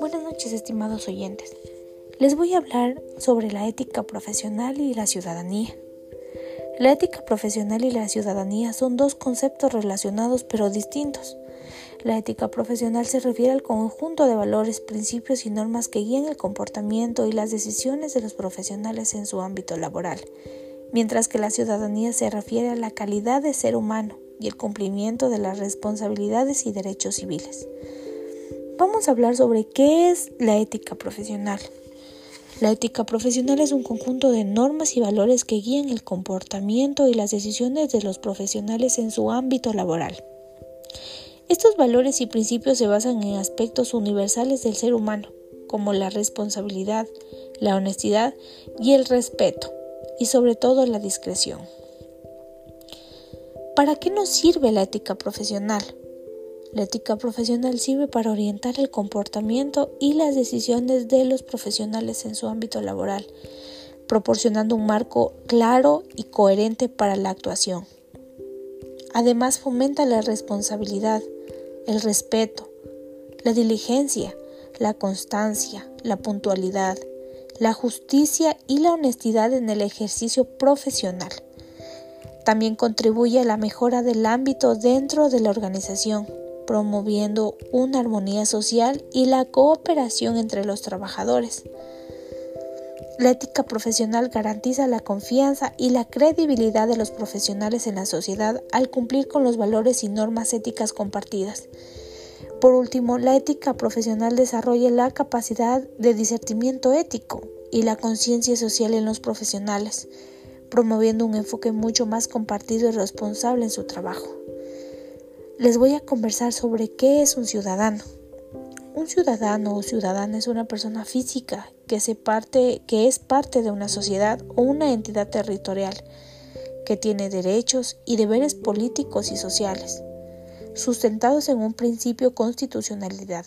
Buenas noches, estimados oyentes. Les voy a hablar sobre la ética profesional y la ciudadanía. La ética profesional y la ciudadanía son dos conceptos relacionados pero distintos. La ética profesional se refiere al conjunto de valores, principios y normas que guían el comportamiento y las decisiones de los profesionales en su ámbito laboral, mientras que la ciudadanía se refiere a la calidad de ser humano y el cumplimiento de las responsabilidades y derechos civiles. Vamos a hablar sobre qué es la ética profesional. La ética profesional es un conjunto de normas y valores que guían el comportamiento y las decisiones de los profesionales en su ámbito laboral. Estos valores y principios se basan en aspectos universales del ser humano, como la responsabilidad, la honestidad y el respeto, y sobre todo la discreción. ¿Para qué nos sirve la ética profesional? La ética profesional sirve para orientar el comportamiento y las decisiones de los profesionales en su ámbito laboral, proporcionando un marco claro y coherente para la actuación. Además fomenta la responsabilidad, el respeto, la diligencia, la constancia, la puntualidad, la justicia y la honestidad en el ejercicio profesional. También contribuye a la mejora del ámbito dentro de la organización, promoviendo una armonía social y la cooperación entre los trabajadores. La ética profesional garantiza la confianza y la credibilidad de los profesionales en la sociedad al cumplir con los valores y normas éticas compartidas. Por último, la ética profesional desarrolla la capacidad de discernimiento ético y la conciencia social en los profesionales, promoviendo un enfoque mucho más compartido y responsable en su trabajo. Les voy a conversar sobre qué es un ciudadano. Un ciudadano o ciudadana es una persona física que, se parte, que es parte de una sociedad o una entidad territorial que tiene derechos y deberes políticos y sociales, sustentados en un principio constitucionalidad,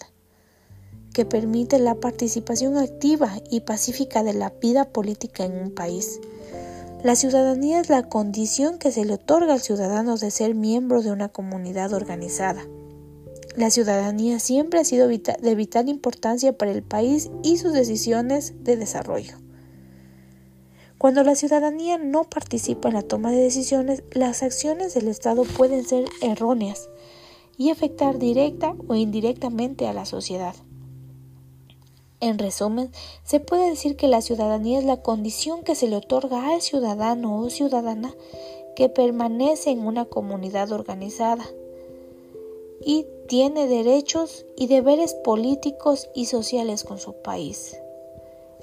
que permite la participación activa y pacífica de la vida política en un país. La ciudadanía es la condición que se le otorga al ciudadano de ser miembro de una comunidad organizada la ciudadanía siempre ha sido de vital importancia para el país y sus decisiones de desarrollo. Cuando la ciudadanía no participa en la toma de decisiones, las acciones del Estado pueden ser erróneas y afectar directa o indirectamente a la sociedad. En resumen, se puede decir que la ciudadanía es la condición que se le otorga al ciudadano o ciudadana que permanece en una comunidad organizada y tiene derechos y deberes políticos y sociales con su país.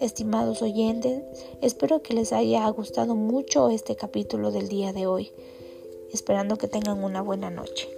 Estimados oyentes, espero que les haya gustado mucho este capítulo del día de hoy, esperando que tengan una buena noche.